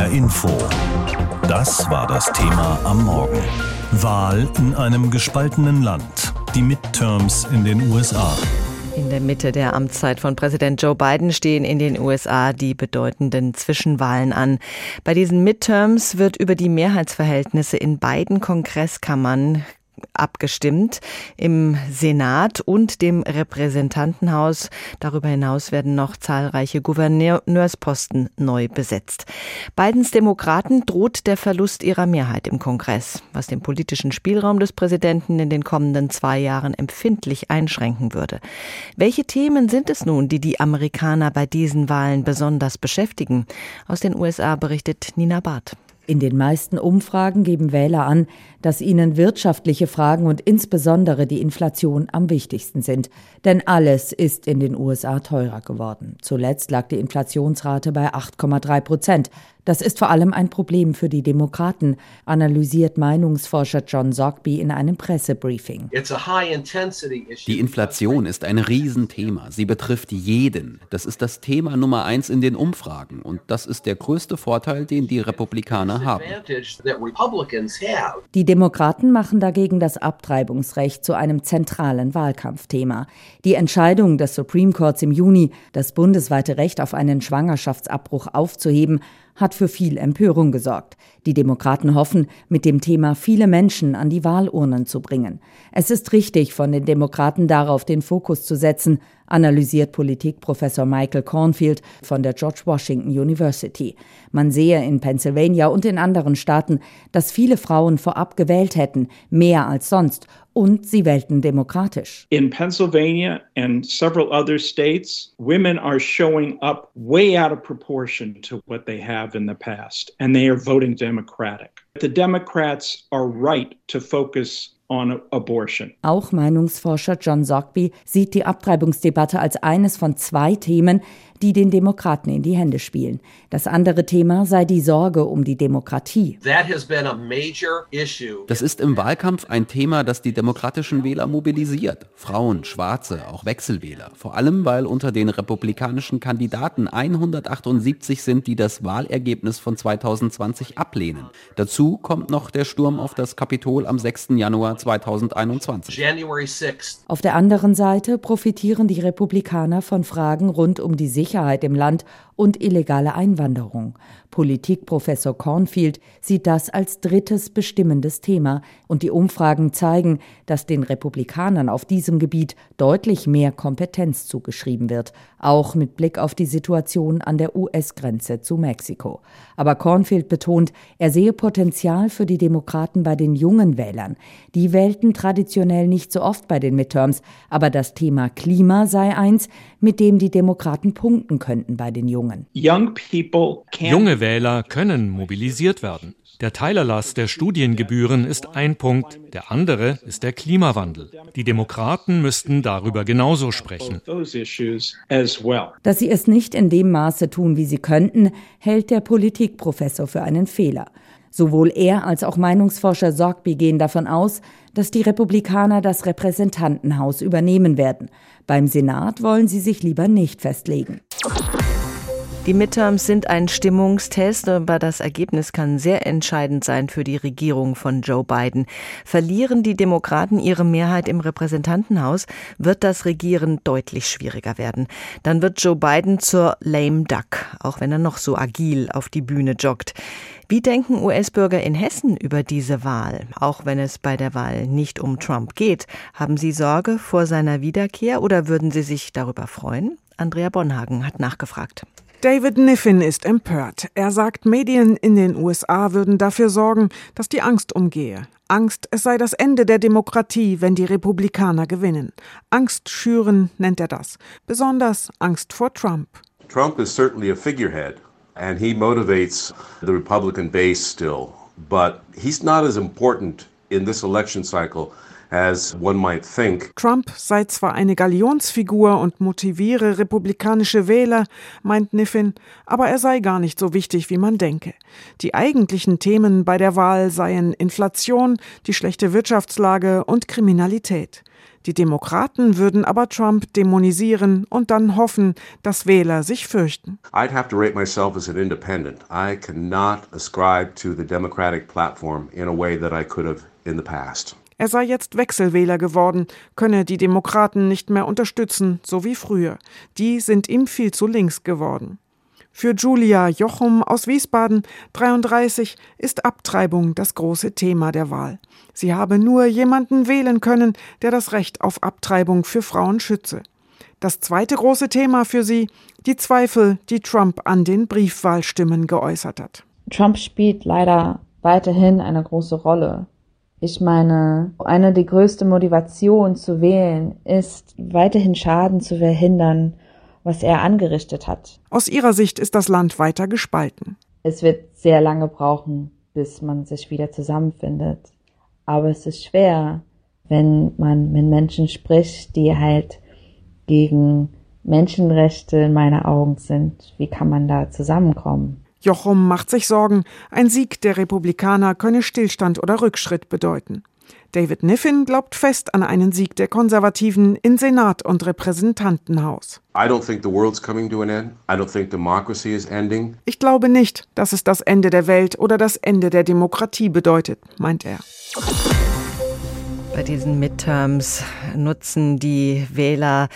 HR Info. Das war das Thema am Morgen. Wahl in einem gespaltenen Land. Die Midterms in den USA. In der Mitte der Amtszeit von Präsident Joe Biden stehen in den USA die bedeutenden Zwischenwahlen an. Bei diesen Midterms wird über die Mehrheitsverhältnisse in beiden Kongresskammern abgestimmt im Senat und dem Repräsentantenhaus. Darüber hinaus werden noch zahlreiche Gouverneursposten neu besetzt. Bidens Demokraten droht der Verlust ihrer Mehrheit im Kongress, was den politischen Spielraum des Präsidenten in den kommenden zwei Jahren empfindlich einschränken würde. Welche Themen sind es nun, die die Amerikaner bei diesen Wahlen besonders beschäftigen? Aus den USA berichtet Nina Barth. In den meisten Umfragen geben Wähler an, dass ihnen wirtschaftliche Fragen und insbesondere die Inflation am wichtigsten sind. Denn alles ist in den USA teurer geworden. Zuletzt lag die Inflationsrate bei 8,3 Prozent. Das ist vor allem ein Problem für die Demokraten, analysiert Meinungsforscher John Zogby in einem Pressebriefing. Die Inflation ist ein Riesenthema. Sie betrifft jeden. Das ist das Thema Nummer eins in den Umfragen. Und das ist der größte Vorteil, den die Republikaner haben. Die Demokraten machen dagegen das Abtreibungsrecht zu einem zentralen Wahlkampfthema. Die Entscheidung des Supreme Courts im Juni, das bundesweite Recht auf einen Schwangerschaftsabbruch aufzuheben, hat für viel Empörung gesorgt. Die Demokraten hoffen, mit dem Thema viele Menschen an die Wahlurnen zu bringen. Es ist richtig, von den Demokraten darauf den Fokus zu setzen, analysiert Politikprofessor Michael Cornfield von der George Washington University. Man sehe in Pennsylvania und in anderen Staaten, dass viele Frauen vorab gewählt hätten, mehr als sonst, und sie wählten demokratisch. In Pennsylvania and several other states, women are showing up way out of proportion to what they have in the past, and they are voting Democratic. The Democrats are right to focus on abortion. Auch Meinungsforscher John Zogby sieht die Abtreibungsdebatte als eines von zwei Themen, die den Demokraten in die Hände spielen. Das andere Thema sei die Sorge um die Demokratie. Das ist im Wahlkampf ein Thema, das die demokratischen Wähler mobilisiert. Frauen, Schwarze, auch Wechselwähler. Vor allem, weil unter den republikanischen Kandidaten 178 sind, die das Wahlergebnis von 2020 ablehnen. Dazu kommt noch der Sturm auf das Kapitol am 6. Januar 2021. Auf der anderen Seite profitieren die Republikaner von Fragen rund um die Sicherheit Sicherheit im Land und illegale Einwanderung. Politikprofessor Cornfield sieht das als drittes bestimmendes Thema und die Umfragen zeigen, dass den Republikanern auf diesem Gebiet deutlich mehr Kompetenz zugeschrieben wird, auch mit Blick auf die Situation an der US-Grenze zu Mexiko. Aber Cornfield betont, er sehe Potenzial für die Demokraten bei den jungen Wählern. Die wählten traditionell nicht so oft bei den Midterms, aber das Thema Klima sei eins, mit dem die Demokraten punkten könnten bei den Jungen. Junge Wähler können mobilisiert werden. Der Teilerlass der Studiengebühren ist ein Punkt, der andere ist der Klimawandel. Die Demokraten müssten darüber genauso sprechen. Dass sie es nicht in dem Maße tun, wie sie könnten, hält der Politikprofessor für einen Fehler. Sowohl er als auch Meinungsforscher Sorgby gehen davon aus, dass die Republikaner das Repräsentantenhaus übernehmen werden. Beim Senat wollen sie sich lieber nicht festlegen. Die Midterms sind ein Stimmungstest, aber das Ergebnis kann sehr entscheidend sein für die Regierung von Joe Biden. Verlieren die Demokraten ihre Mehrheit im Repräsentantenhaus, wird das Regieren deutlich schwieriger werden. Dann wird Joe Biden zur lame duck, auch wenn er noch so agil auf die Bühne joggt. Wie denken US-Bürger in Hessen über diese Wahl? Auch wenn es bei der Wahl nicht um Trump geht, haben Sie Sorge vor seiner Wiederkehr oder würden Sie sich darüber freuen? Andrea Bonhagen hat nachgefragt. David Niffin ist empört. Er sagt, Medien in den USA würden dafür sorgen, dass die Angst umgehe. Angst, es sei das Ende der Demokratie, wenn die Republikaner gewinnen. Angst schüren nennt er das. Besonders Angst vor Trump. Trump is certainly a figurehead and he motivates the Republican base still, but he's not as important in this election cycle as one might think. Trump sei zwar eine Galionsfigur und motiviere republikanische Wähler, meint Niffin, aber er sei gar nicht so wichtig, wie man denke. Die eigentlichen Themen bei der Wahl seien Inflation, die schlechte Wirtschaftslage und Kriminalität. Die Demokraten würden aber Trump dämonisieren und dann hoffen, dass Wähler sich fürchten. I'd have to rate myself as an independent. I cannot ascribe to the Democratic platform in a way that I could have in the past. Er sei jetzt Wechselwähler geworden, könne die Demokraten nicht mehr unterstützen, so wie früher. Die sind ihm viel zu links geworden. Für Julia Jochum aus Wiesbaden, 33, ist Abtreibung das große Thema der Wahl. Sie habe nur jemanden wählen können, der das Recht auf Abtreibung für Frauen schütze. Das zweite große Thema für sie, die Zweifel, die Trump an den Briefwahlstimmen geäußert hat. Trump spielt leider weiterhin eine große Rolle. Ich meine, eine die größte Motivation zu wählen ist, weiterhin Schaden zu verhindern was er angerichtet hat. Aus ihrer Sicht ist das Land weiter gespalten. Es wird sehr lange brauchen, bis man sich wieder zusammenfindet. Aber es ist schwer, wenn man mit Menschen spricht, die halt gegen Menschenrechte in meinen Augen sind. Wie kann man da zusammenkommen? Jochum macht sich Sorgen, ein Sieg der Republikaner könne Stillstand oder Rückschritt bedeuten. David Niffin glaubt fest an einen Sieg der Konservativen in Senat und Repräsentantenhaus. Ich glaube nicht, dass es das Ende der Welt oder das Ende der Demokratie bedeutet, meint er. Bei diesen Midterms nutzen die Wähler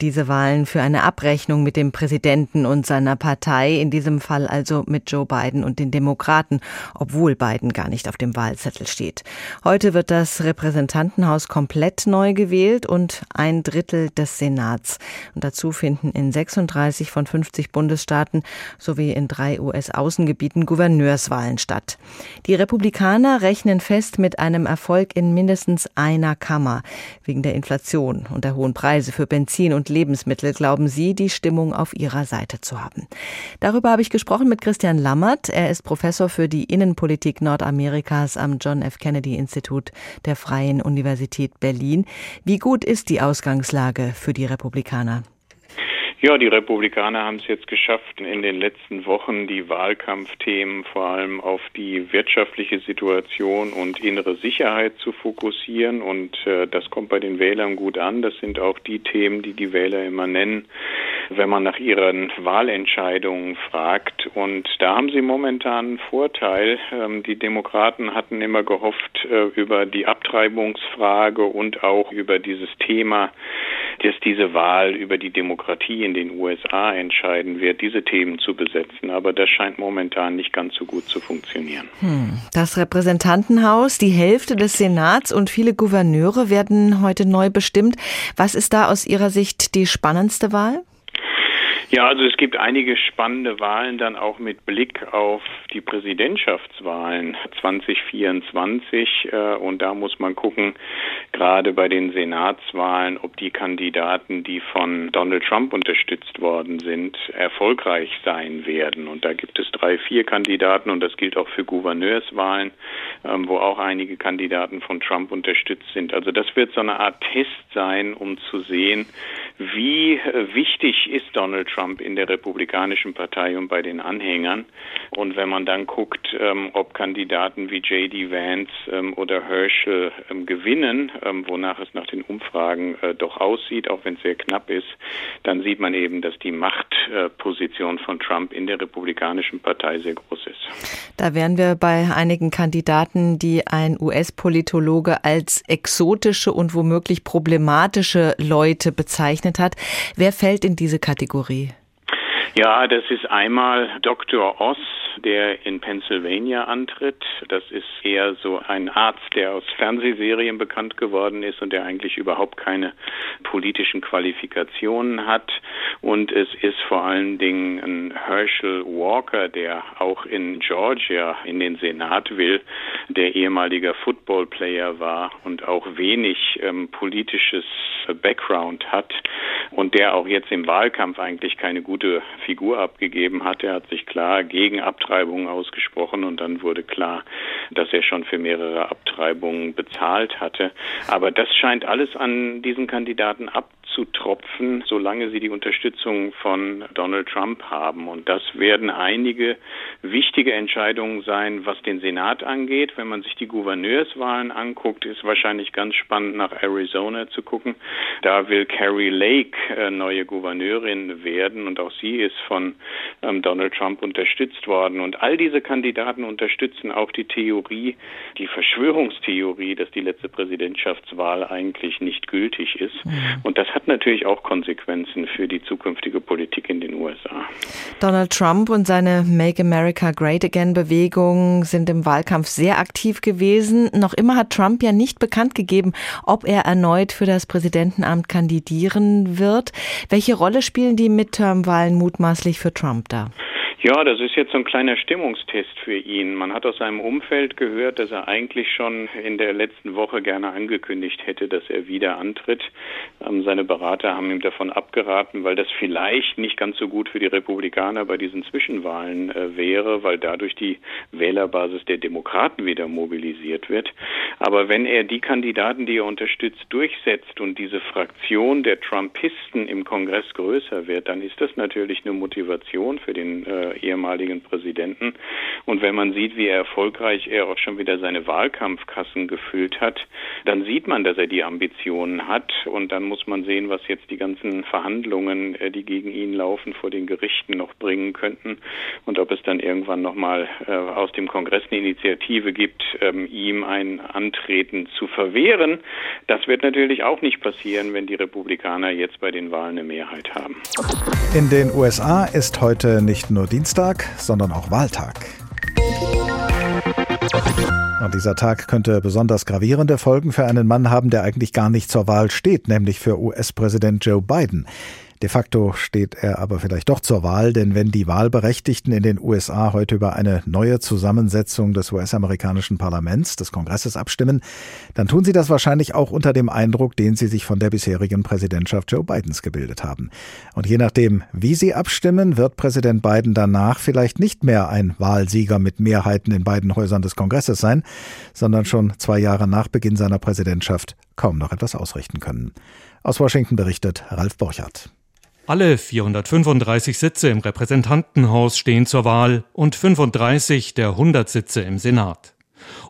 diese Wahlen für eine Abrechnung mit dem Präsidenten und seiner Partei, in diesem Fall also mit Joe Biden und den Demokraten, obwohl Biden gar nicht auf dem Wahlzettel steht. Heute wird das Repräsentantenhaus komplett neu gewählt und ein Drittel des Senats. Und dazu finden in 36 von 50 Bundesstaaten sowie in drei US-Außengebieten Gouverneurswahlen statt. Die Republikaner rechnen fest mit einem Erfolg in mindestens einer Kammer. Wegen der Inflation und der hohen Preise für Benzin und Lebensmittel glauben sie, die Stimmung auf ihrer Seite zu haben. Darüber habe ich gesprochen mit Christian Lammert. Er ist Professor für die Innenpolitik Nordamerikas am John F. Kennedy Institut der Freien Universität Berlin. Wie gut ist die Ausgangslage für die Republikaner? Ja, die Republikaner haben es jetzt geschafft, in den letzten Wochen die Wahlkampfthemen vor allem auf die wirtschaftliche Situation und innere Sicherheit zu fokussieren. Und äh, das kommt bei den Wählern gut an. Das sind auch die Themen, die die Wähler immer nennen, wenn man nach ihren Wahlentscheidungen fragt. Und da haben sie momentan einen Vorteil. Ähm, die Demokraten hatten immer gehofft, äh, über die Abtreibungsfrage und auch über dieses Thema, dass diese Wahl über die Demokratie in den USA entscheiden wird, diese Themen zu besetzen. Aber das scheint momentan nicht ganz so gut zu funktionieren. Hm. Das Repräsentantenhaus, die Hälfte des Senats und viele Gouverneure werden heute neu bestimmt. Was ist da aus Ihrer Sicht die spannendste Wahl? Ja, also es gibt einige spannende Wahlen dann auch mit Blick auf die Präsidentschaftswahlen 2024 äh, und da muss man gucken, gerade bei den Senatswahlen, ob die Kandidaten, die von Donald Trump unterstützt worden sind, erfolgreich sein werden. Und da gibt es drei, vier Kandidaten und das gilt auch für Gouverneurswahlen, ähm, wo auch einige Kandidaten von Trump unterstützt sind. Also das wird so eine Art Test sein, um zu sehen, wie äh, wichtig ist Donald Trump Trump in der Republikanischen Partei und bei den Anhängern. Und wenn man dann guckt, ähm, ob Kandidaten wie J.D. Vance ähm, oder Herschel ähm, gewinnen, ähm, wonach es nach den Umfragen äh, doch aussieht, auch wenn es sehr knapp ist, dann sieht man eben, dass die Machtposition äh, von Trump in der Republikanischen Partei sehr groß ist. Da wären wir bei einigen Kandidaten, die ein US-Politologe als exotische und womöglich problematische Leute bezeichnet hat. Wer fällt in diese Kategorie? Ja, das ist einmal Dr. Oss, der in Pennsylvania antritt. Das ist eher so ein Arzt, der aus Fernsehserien bekannt geworden ist und der eigentlich überhaupt keine politischen Qualifikationen hat. Und es ist vor allen Dingen ein Herschel Walker, der auch in Georgia in den Senat will, der ehemaliger Footballplayer war und auch wenig ähm, politisches Background hat und der auch jetzt im Wahlkampf eigentlich keine gute Figur abgegeben hat. Er hat sich klar gegen Abtreibung Abtreibungen ausgesprochen und dann wurde klar, dass er schon für mehrere Abtreibungen bezahlt hatte. Aber das scheint alles an diesen Kandidaten abzutropfen, solange sie die Unterstützung von Donald Trump haben. Und das werden einige wichtige Entscheidungen sein, was den Senat angeht. Wenn man sich die Gouverneurswahlen anguckt, ist wahrscheinlich ganz spannend nach Arizona zu gucken. Da will Carrie Lake äh, neue Gouverneurin werden und auch sie ist von ähm, Donald Trump unterstützt worden. Und all diese Kandidaten unterstützen auch die Theorie, die Verschwörungstheorie, dass die letzte Präsidentschaftswahl eigentlich nicht gültig ist. Mhm. Und das hat natürlich auch Konsequenzen für die zukünftige Politik in den USA. Donald Trump und seine Make America Great Again Bewegung sind im Wahlkampf sehr aktiv gewesen. Noch immer hat Trump ja nicht bekannt gegeben, ob er erneut für das Präsidentenamt kandidieren wird. Welche Rolle spielen die Midterm-Wahlen mutmaßlich für Trump da? Ja, das ist jetzt so ein kleiner Stimmungstest für ihn. Man hat aus seinem Umfeld gehört, dass er eigentlich schon in der letzten Woche gerne angekündigt hätte, dass er wieder antritt. Ähm, seine Berater haben ihm davon abgeraten, weil das vielleicht nicht ganz so gut für die Republikaner bei diesen Zwischenwahlen äh, wäre, weil dadurch die Wählerbasis der Demokraten wieder mobilisiert wird. Aber wenn er die Kandidaten, die er unterstützt, durchsetzt und diese Fraktion der Trumpisten im Kongress größer wird, dann ist das natürlich eine Motivation für den äh, ehemaligen Präsidenten. Und wenn man sieht, wie erfolgreich er auch schon wieder seine Wahlkampfkassen gefüllt hat, dann sieht man, dass er die Ambitionen hat. Und dann muss man sehen, was jetzt die ganzen Verhandlungen, äh, die gegen ihn laufen, vor den Gerichten noch bringen könnten. Und ob es dann irgendwann nochmal äh, aus dem Kongress eine Initiative gibt, ähm, ihm ein Antreten zu verwehren. Das wird natürlich auch nicht passieren, wenn die Republikaner jetzt bei den Wahlen eine Mehrheit haben. In den USA ist heute nicht nur Dienstag, sondern auch Wahltag. Und dieser Tag könnte besonders gravierende Folgen für einen Mann haben, der eigentlich gar nicht zur Wahl steht, nämlich für US-Präsident Joe Biden. De facto steht er aber vielleicht doch zur Wahl, denn wenn die Wahlberechtigten in den USA heute über eine neue Zusammensetzung des US-amerikanischen Parlaments, des Kongresses abstimmen, dann tun sie das wahrscheinlich auch unter dem Eindruck, den sie sich von der bisherigen Präsidentschaft Joe Bidens gebildet haben. Und je nachdem, wie sie abstimmen, wird Präsident Biden danach vielleicht nicht mehr ein Wahlsieger mit Mehrheiten in beiden Häusern des Kongresses sein, sondern schon zwei Jahre nach Beginn seiner Präsidentschaft kaum noch etwas ausrichten können. Aus Washington berichtet Ralf Borchardt. Alle 435 Sitze im Repräsentantenhaus stehen zur Wahl und 35 der 100 Sitze im Senat.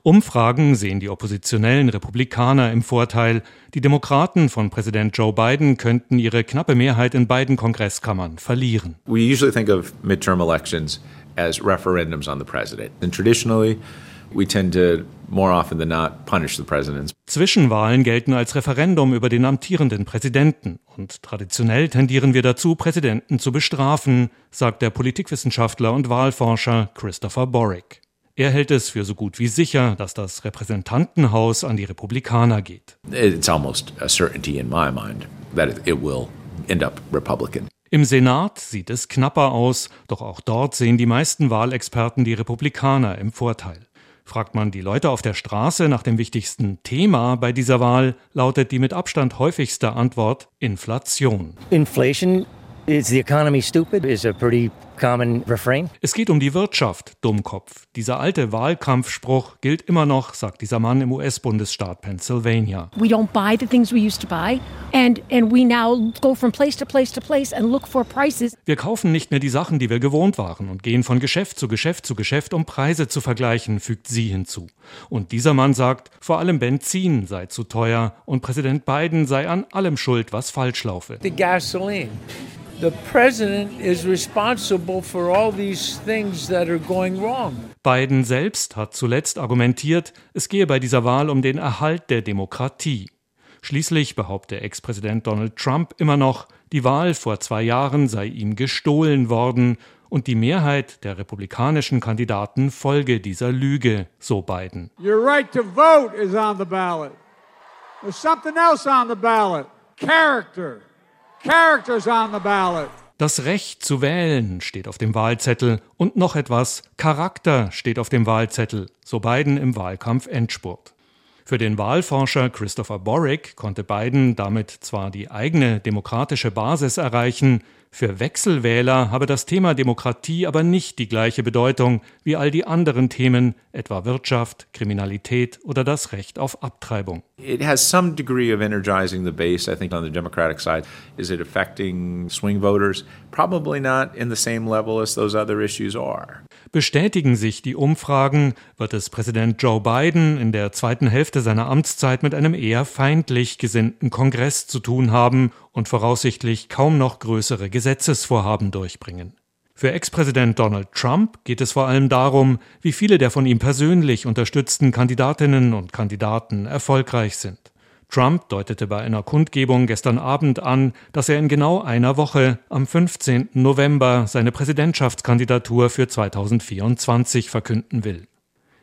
Umfragen sehen die oppositionellen Republikaner im Vorteil. Die Demokraten von Präsident Joe Biden könnten ihre knappe Mehrheit in beiden Kongresskammern verlieren. We usually think of midterm elections as referendums on the president. And traditionally we tend to more often than not punish the presidents. Zwischenwahlen gelten als Referendum über den amtierenden Präsidenten und traditionell tendieren wir dazu, Präsidenten zu bestrafen, sagt der Politikwissenschaftler und Wahlforscher Christopher Borick. Er hält es für so gut wie sicher, dass das Repräsentantenhaus an die Republikaner geht. It's almost a certainty in my mind that it will end up Republican. Im Senat sieht es knapper aus, doch auch dort sehen die meisten Wahlexperten die Republikaner im Vorteil. Fragt man die Leute auf der Straße nach dem wichtigsten Thema bei dieser Wahl, lautet die mit Abstand häufigste Antwort Inflation. Inflation is the economy stupid is a pretty common refrain. Es geht um die Wirtschaft, Dummkopf. Dieser alte Wahlkampfspruch gilt immer noch, sagt dieser Mann im US-Bundesstaat Pennsylvania. We don't buy the things we used to buy and and we now go from place to place to place and look for prices. Wir kaufen nicht mehr die Sachen, die wir gewohnt waren und gehen von Geschäft zu Geschäft zu Geschäft, um Preise zu vergleichen, fügt sie hinzu. Und dieser Mann sagt, vor allem Benzin sei zu teuer und Präsident Biden sei an allem schuld, was falsch laufe. The gasoline the president is responsible for all these things that are going wrong. Biden selbst hat zuletzt argumentiert, es gehe bei dieser Wahl um den Erhalt der Demokratie. Schließlich behaupte Ex-Präsident Donald Trump immer noch, die Wahl vor zwei Jahren sei ihm gestohlen worden und die Mehrheit der republikanischen Kandidaten folge dieser Lüge, so Biden. Your right to vote is on the ballot. There's something else on the ballot. Character. Characters on the ballot. Das Recht zu wählen steht auf dem Wahlzettel und noch etwas Charakter steht auf dem Wahlzettel, so Biden im Wahlkampf Endspurt. Für den Wahlforscher Christopher Borick konnte Biden damit zwar die eigene demokratische Basis erreichen, Für Wechselwähler habe das Thema Demokratie aber nicht die gleiche Bedeutung wie all die anderen Themen, etwa Wirtschaft, Kriminalität oder das Recht auf Abtreibung. It has some degree of energizing the base, I think, on the Democratic side. Is it affecting swing voters? Probably not in the same level as those other issues are. Bestätigen sich die Umfragen, wird es Präsident Joe Biden in der zweiten Hälfte seiner Amtszeit mit einem eher feindlich gesinnten Kongress zu tun haben und voraussichtlich kaum noch größere Gesetzesvorhaben durchbringen. Für Ex-Präsident Donald Trump geht es vor allem darum, wie viele der von ihm persönlich unterstützten Kandidatinnen und Kandidaten erfolgreich sind. Trump deutete bei einer Kundgebung gestern Abend an, dass er in genau einer Woche am 15. November seine Präsidentschaftskandidatur für 2024 verkünden will.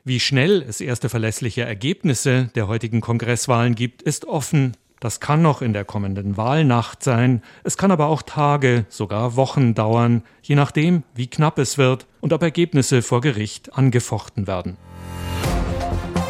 Wie schnell es erste verlässliche Ergebnisse der heutigen Kongresswahlen gibt, ist offen. Das kann noch in der kommenden Wahlnacht sein, es kann aber auch Tage, sogar Wochen dauern, je nachdem, wie knapp es wird und ob Ergebnisse vor Gericht angefochten werden.